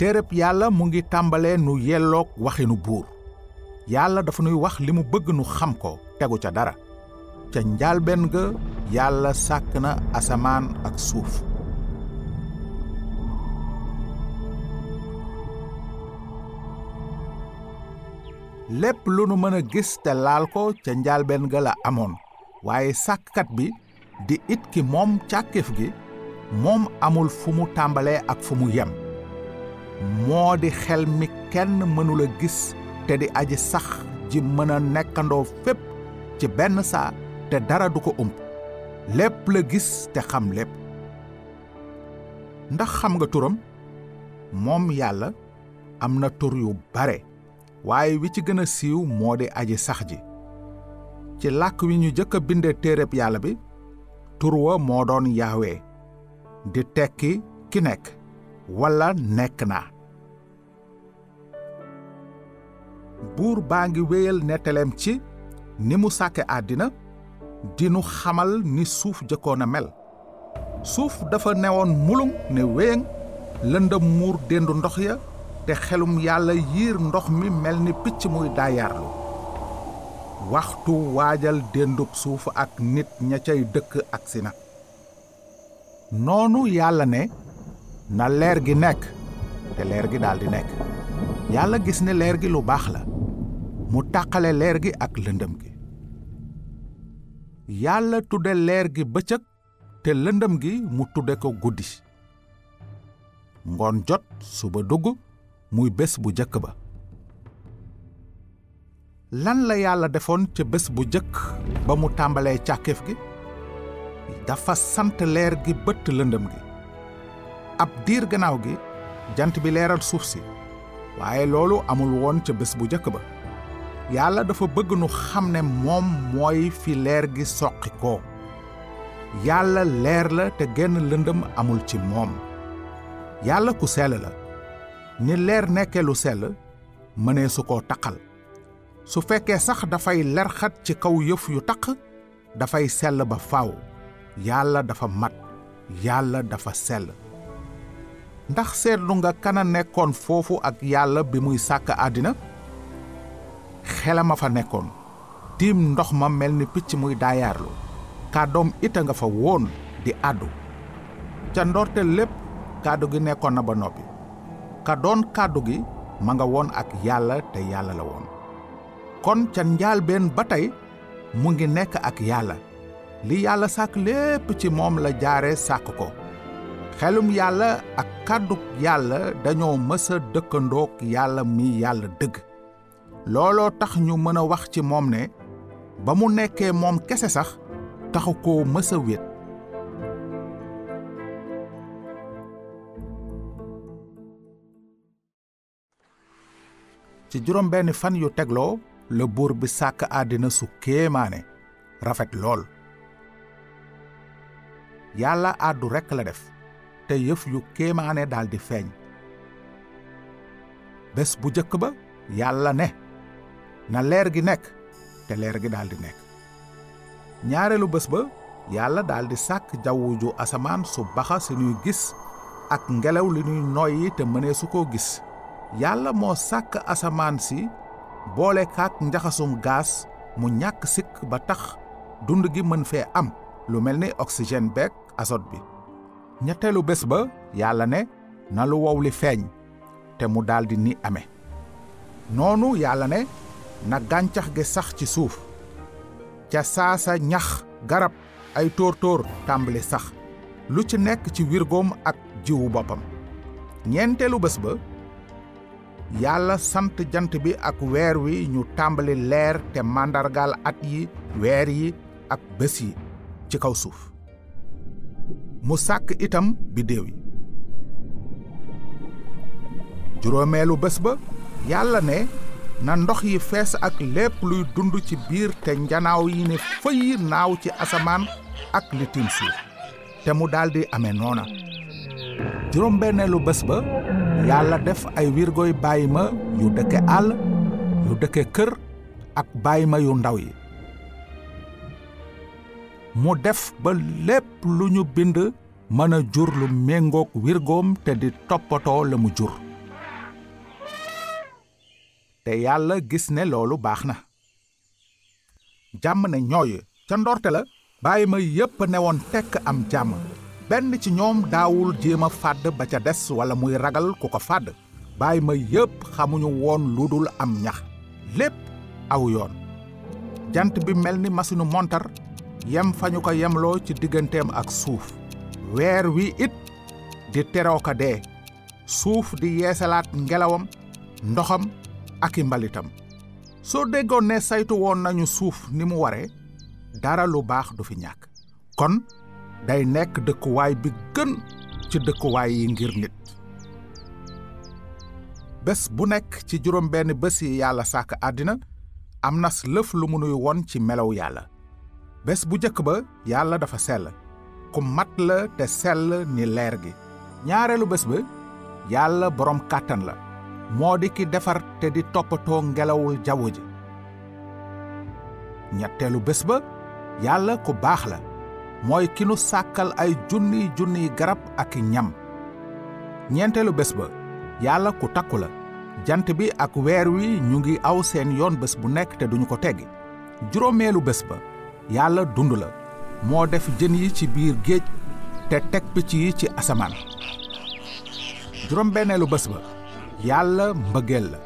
téereb yàlla mu ngi tàmbalee nu yelloog waxinu buur. Yàlla dafa nuy wax li mu bëgg nu xam ko tegu ca dara. Ca njaalbeen ga yàlla sàkk na asamaan ak suuf. Lépp lu nu mën a gis te laal ko ca njaalbeen ga la waaye bi di it ki moom càkkeef gi moom amul fu mu tàmbalee ak fu mu moo di xel mi kenn mënula gis te di aji sax ji mën a nekkandoo fépp ci benn saa te dara du ko ump. Lépp la gis te xam lépp. Ndax xam nga turam? Moom yàlla am na tur yu bare waaye wi ci gën a siiw moo di aji sax ji. Ci làkk wi ñu jëkk a binde téereb yàlla bi tur wa moo doon yaawee di tekki ki nekk walla nekk naa buur baa ngi wéyal nettaleem ci ni mu sàkke àddina dinu xamal ni suuf jëkkoon a mel. Suuf dafa newoon mulung ne wéyëng lëndëm muur déndu ndox ya te xelum yàlla yiir ndox mi mel ni picc muy daayaarlu. Waxtu waajal déndub suuf ak nit ña cay dëkk agsi na. Noonu yàlla ne na leer gi nekk te leer gi daldi nekk. Yàlla gis ne leer gi lu baax la mu tàqale leer gi ak lëndëm gi yàlla tudde leer gi bëccëg te lëndëm gi mu tudde ko guddi ngoon jot suba dugg muy bés bu jëkk ba lan la yàlla defoon ca bés bu jëkk ba mu tàmbalee càkkeef gi dafa sant leer gi bëtt lëndëm gi ab diir gannaaw gi jant bi leeral suuf si waaye loolu amul woon ca bés bu jëkk ba. Yàlla dafa bëgg nu xam ne moom mooy fi leer gi soqi ko. Yàlla leer la te genn lëndëm amul ci moom. Yàlla ku sell la. Ni leer nekkee lu sell mënee su ko taqal. Su fekkee sax dafay lerxat ci kaw yëf yu taq dafay sell ba faaw. Yàlla dafa mat. Yàlla dafa sell. Ndax seetlu nga kana nekkoon foofu ak yàlla bi muy sàkk àddina? Xelama fa nekkoon. Tiim ndox ma mel ni picc muy daayaarlu. Kàddoom ita nga fa woon di àddu. Ca ndorte lépp kàddu gi nekkoon na ba noppi. Ka doon kàddu gi ma nga woon ak yàlla te yàlla la woon. Kon ca njaalbeen ba tey mu ngi nekk ak yàlla. Li yàlla sàkk lépp ci moom la jaare sàkk ko xelum yàlla ak kàdduk yàlla dañoo mësa dëkkandook yàlla mi yàlla dëgg. Looloo tax ñu mën a wax ci moom ne ba mu nekkee moom kese sax taxu koo mësa wét ci juróom benn fan yu tegloo la buur bi sàkk àddina su kéemaane rafet lool. Yàlla àddu rekk la def te yëf yu kéemaane daldi feeñ. Bés bu jëkk ba yàlla ne na leer gi nekk te leer gi daldi nekk. Ñaareelu bés ba yàlla daldi sàkk jawwu ju asamaan su baxa si gis ak ngelaw li ñuy noyyi te mënee su ko gis. Yàlla moo sàkk asamaan si boole kaak njaxasum gaas mu ñàkk sikk ba tax dund gi mën fee am lu mel ni oxygène beeg azote bi ñetteelu bés ba yàlla ne na lu wow li feeñ te mu daldi ni amee noonu yàlla ne na gàncax gi sax ci suuf. Ca saasa ñax garab ay tóor-tóor tàmbali sax. Lu ci nekk ci wirgoom ak jiwu boppam. Ñeenteelu bés ba yàlla sant jant bi ak weer wi ñu tàmbali leer te màndargaal at yi weer yi ak bés yi ci kaw suuf mu sàkk itam biddéew yi. Juróomeelu bés ba yàlla ne na ndox yi fees ak lépp luy dund ci biir te njanaaw yi ne fëyi naaw ci asamaan ak li tiim suuf te mu daldi amee noona. Juróom benneelu bés ba yàlla def ay wirgoy bàyyi ma yu dëkke àll yu dëkke kër ak bàyyi ma yu ndaw yi mu def ba lépp lu ñu bind mën a jur lu méngoog wirgoom te di toppatoo la mu jur. Te yàlla gis ne loolu baax na. Jàmm ne ñooy ca ndorte la bàyyi ma yépp newoon tekk am jàmm. Benn ci ñoom daawul jéem a fàdd ba ca des wala muy ragal ku ko fàdd. Bàyyi ma yépp xamuñu woon lu dul am ñax. Lépp aw yoon. Jant bi mel ni masinu montar yem fa ñu ko yemloo ci digganteem ak suuf. Weer wi it di teroo ka dee. Suuf di yeesalaat ngelawam ndoxam ak i mbalitam. Soo déggoon ne saytu woon nañu suuf ni mu dara lu baax du fi ñàkk. Kon day nekk dëkkuwaay bi gën ci dëkkuwaay yi ngir nit. Bés bu nekk ci juróom benn bés yi yàlla sàkk àddina am nas lëf lu won ci melaw yàlla bés bu jëkk ba yàlla dafa sell. Ku mat la te sell ni leer gi. Ñaareelu bés ba yàlla boroom kàttan la. Moo di ki defar te di toppatoo ngelawul jaww ji. Ñetteelu bés ba yàlla ku baax la. Mooy ki nu sàkkal ay junniy junniy garab ak ñam. Ñeenteelu bés ba yàlla ku takku la. Jant bi ak weer wi ñu ngi aw seen yoon bés bu nekk te duñu ko teggi. Juróomeelu bés ba yàlla dund la moo def jën yi ci biir géej te teg picc yi ci asamaan. Juróom benneelu bés ba yàlla mbëggeel la.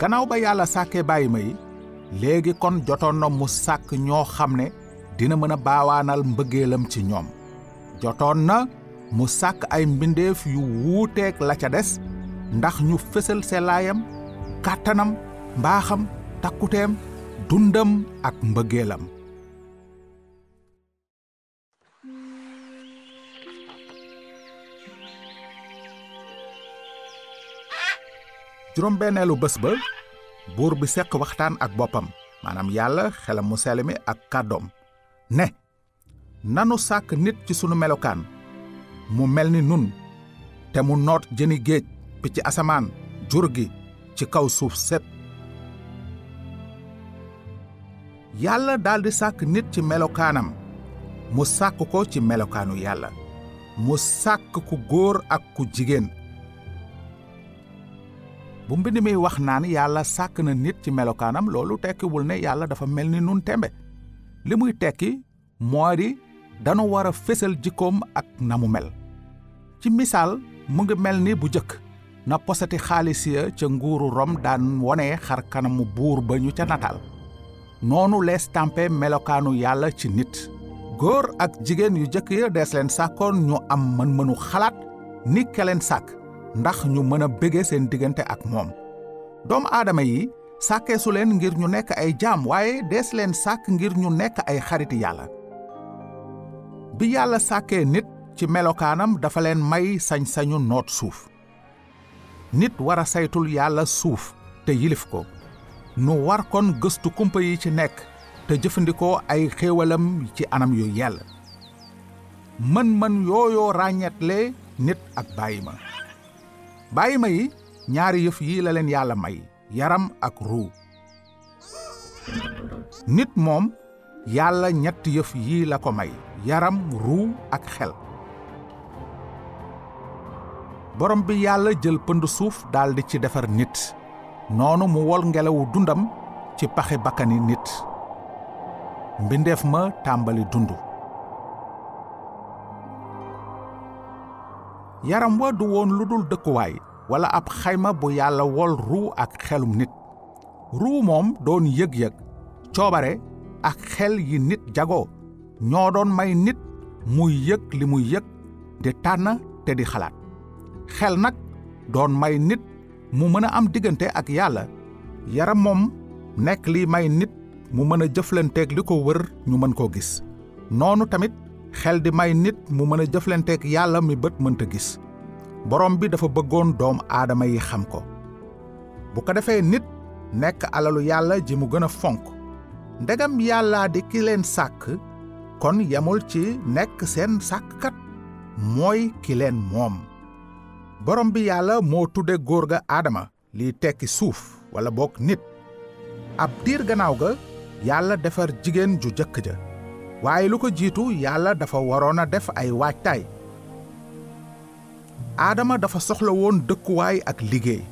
Gannaaw ba yàlla sàkkee bàyyi yi léegi kon jotoon na mu sàkk ñoo xam ne dina mën a baawaanal mbëggeelam ci ñoom. Jotoon na mu sàkk ay mbindeef yu wuuteeg la ca des ndax ñu fësal sellaayam kàttanam mbaaxam takkuteem dundam ak mbëggeelam juróom benneelu bés ba buur bi seq waxtaan ak boppam. Maanaam yàlla xelam mu ak kàddoom. Ne nanu sàkk nit ci sunu melokaan. Mu mel ni nun te mu noot jëni géej picc asamaan jur gi ci kaw suuf sépp yàlla daldi sàkk nit ci melokaanam. Mu sàkk ko ci melokaanu yàlla. Mu sàkk ku góor ak ku jigéen bu mbind mi wax naan yàlla sàkk na nit ci melokaanam loolu tekkiwul ne yàlla dafa mel ni nun tembe. Li muy tekki moo di danu war a fésal jikkoom ak na mu mel. Ci misaal mu ngi mel ni bu jëkk na posati xaalis ya ca nguuru rom daan wone xar kanamu buur ba ñu ca nataal. Noonu lees tàmpe melokaanu yàlla ci nit. Góor ak jigéen yu jëkk ya dees leen sàkkoon ñu am mën-mënu xalaat ni ke leen sàkk ndax ñu mën a bége seen diggante ak moom. Doomu aadama yi sàkkeesu leen ngir ñu nekk ay jaam waaye dees leen sàkk ngir ñu nekk ay xariti yàlla. Bi yàlla sàkkee nit ci melokaanam dafa leen may sañ-sañu noot suuf. Nit war a saytul yàlla suuf te yilif ko. Nu war kon gëstu kumpa yi ci nekk te jëfandikoo ay xéewalam ci anam yu yell. Mën-mën yooyoo ràññetle nit ak bàyyi ma bàyyi ma yi ñaari yëf yi la leen yàlla may yaram ak ruu. Nit moom yàlla ñetti yëf yii la ko may yaram ruu ak xel. Borom bi yàlla jël pënd suuf daldi ci defar nit. Noonu mu wol ngelawu dundam ci paxe bakkani nit. Mbindeef ma tàmbali dund yaram wa du woon lu dul dëkkuwaay wala ab xayma bu yàlla wol ruu ak xelum nit. Ruu moom doon yëg-yëg coobare ak xel yi nit jagoo. Ñoo doon may nit muy yëg li muy yëg di tànn te di xalaat. Xel nag doon may nit mu mën a am diggante ak yàlla. Yaram moom nekk li may nit mu mën a jëflanteeg li ko wër ñu mën koo gis. Noonu tamit xel di may nit mu mën a jëflanteeg yàlla mi bët mënta gis. Borom bi dafa bëggoon doom aadama yi xam ko. Bu ko defee nit nekk alalu yàlla ji mu gën a fonk. Ndegam yàllaa di ki leen sàkk kon yemul ci nekk seen sàkkkat mooy ki leen moom. Borom bi yàlla moo tudde góor ga aadama liy tekki suuf wala boog nit. Ab diir gannaaw ga yàlla defar jigéen ju jëkk ja waaye lu ko jiitu yàlla dafa waroon a def ay waajtaay. Aadama dafa soxla woon dëkkuwaay ak liggéey.